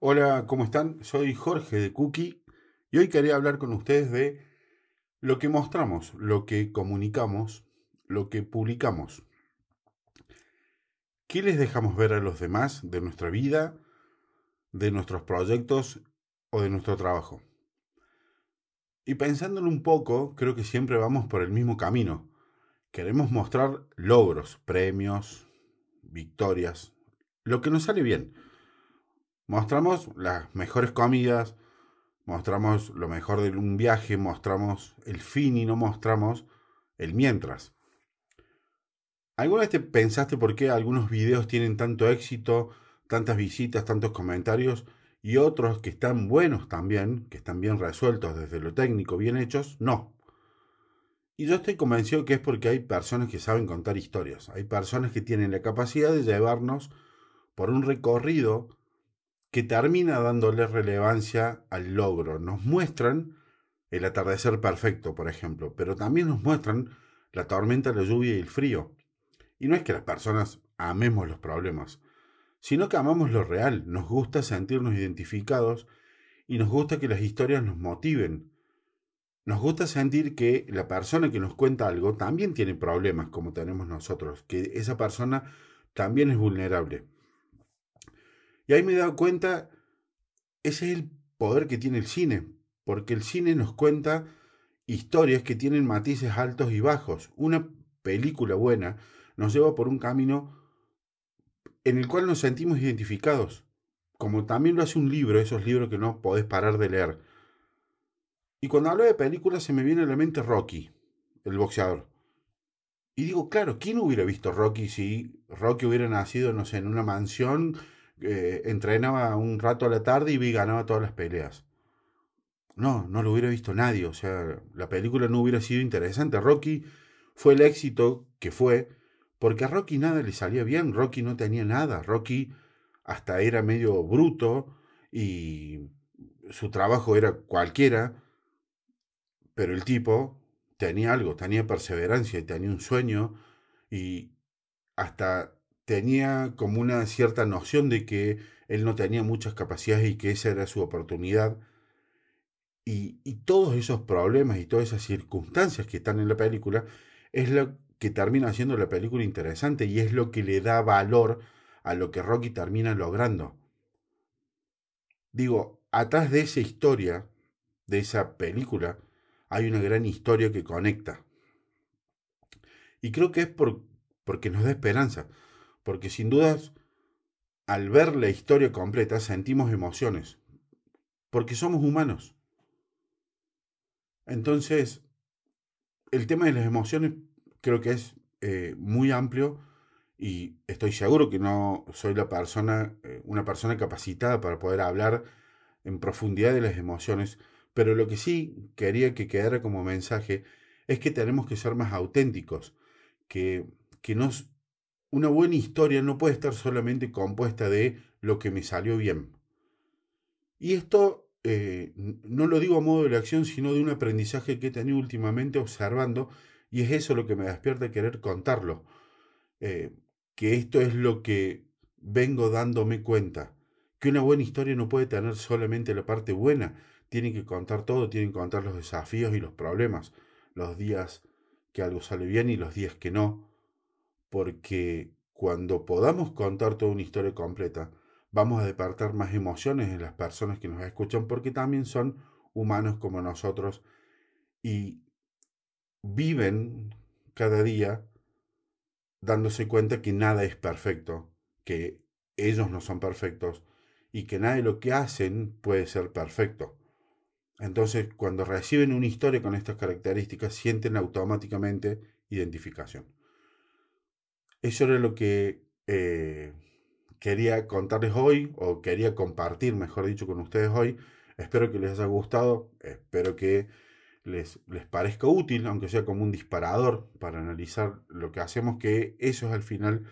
Hola, ¿cómo están? Soy Jorge de Cookie y hoy quería hablar con ustedes de lo que mostramos, lo que comunicamos, lo que publicamos. ¿Qué les dejamos ver a los demás de nuestra vida, de nuestros proyectos o de nuestro trabajo? Y pensándolo un poco, creo que siempre vamos por el mismo camino. Queremos mostrar logros, premios, victorias, lo que nos sale bien Mostramos las mejores comidas, mostramos lo mejor de un viaje, mostramos el fin y no mostramos el mientras. ¿Alguna vez te pensaste por qué algunos videos tienen tanto éxito, tantas visitas, tantos comentarios y otros que están buenos también, que están bien resueltos desde lo técnico, bien hechos? No. Y yo estoy convencido que es porque hay personas que saben contar historias, hay personas que tienen la capacidad de llevarnos por un recorrido que termina dándole relevancia al logro. Nos muestran el atardecer perfecto, por ejemplo, pero también nos muestran la tormenta, la lluvia y el frío. Y no es que las personas amemos los problemas, sino que amamos lo real, nos gusta sentirnos identificados y nos gusta que las historias nos motiven. Nos gusta sentir que la persona que nos cuenta algo también tiene problemas como tenemos nosotros, que esa persona también es vulnerable. Y ahí me he dado cuenta, ese es el poder que tiene el cine, porque el cine nos cuenta historias que tienen matices altos y bajos. Una película buena nos lleva por un camino en el cual nos sentimos identificados, como también lo hace un libro, esos libros que no podés parar de leer. Y cuando hablo de películas se me viene a la mente Rocky, el boxeador. Y digo, claro, ¿quién hubiera visto Rocky si Rocky hubiera nacido, no sé, en una mansión eh, entrenaba un rato a la tarde y vi ganaba todas las peleas. No, no lo hubiera visto nadie. O sea, la película no hubiera sido interesante. Rocky fue el éxito que fue porque a Rocky nada le salía bien. Rocky no tenía nada. Rocky hasta era medio bruto y su trabajo era cualquiera. Pero el tipo tenía algo, tenía perseverancia y tenía un sueño y hasta tenía como una cierta noción de que él no tenía muchas capacidades y que esa era su oportunidad. Y, todos esos problemas y todas esas circunstancias que están en la película es lo que termina haciendo la película interesante y es lo que le da valor a lo que Rocky termina logrando. Digo, atrás de esa historia, de esa película, hay una gran historia que conecta. Y creo que es por, porque nos da esperanza porque sin dudas, al ver la historia completa, sentimos emociones, porque somos humanos. Entonces, el tema de las emociones creo que es eh, muy amplio y estoy seguro que no soy la persona, eh, una persona capacitada para poder hablar en profundidad de las emociones, pero lo que sí quería que quedara como mensaje es que tenemos que ser más auténticos, que, que nos una buena historia no puede estar solamente compuesta de lo que me salió bien. Y esto eh, no lo digo a modo de acción, sino de un aprendizaje que he tenido últimamente observando, y es eso lo que me despierta querer contarlo. Eh, que esto es lo que vengo dándome cuenta. Que una buena historia no puede tener solamente la parte buena, tiene que contar todo, tiene que contar los desafíos y los problemas, los días que algo sale bien y los días que no, porque cuando podamos contar toda una historia completa, vamos a despertar más emociones en las personas que nos escuchan, porque también son humanos como nosotros y viven cada día dándose cuenta que nada es perfecto, que ellos no son perfectos y que nada de lo que hacen puede ser perfecto. Entonces, cuando reciben una historia con estas características, sienten automáticamente identificación. Eso era lo que eh, quería contarles hoy, o quería compartir, mejor dicho, con ustedes hoy. Espero que les haya gustado, espero que les, les parezca útil, aunque sea como un disparador para analizar lo que hacemos, que eso es al final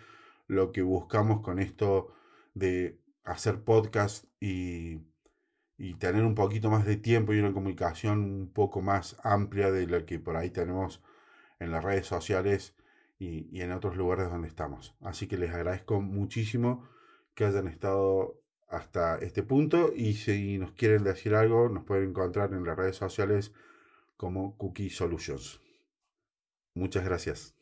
lo que buscamos con esto de hacer podcast y, y tener un poquito más de tiempo y una comunicación un poco más amplia de la que por ahí tenemos en las redes sociales y, en otros lugares donde estamos. Así que les agradezco muchísimo que hayan estado hasta este punto y si nos quieren decir algo nos pueden encontrar en las redes sociales como Cookie Solutions. Muchas gracias.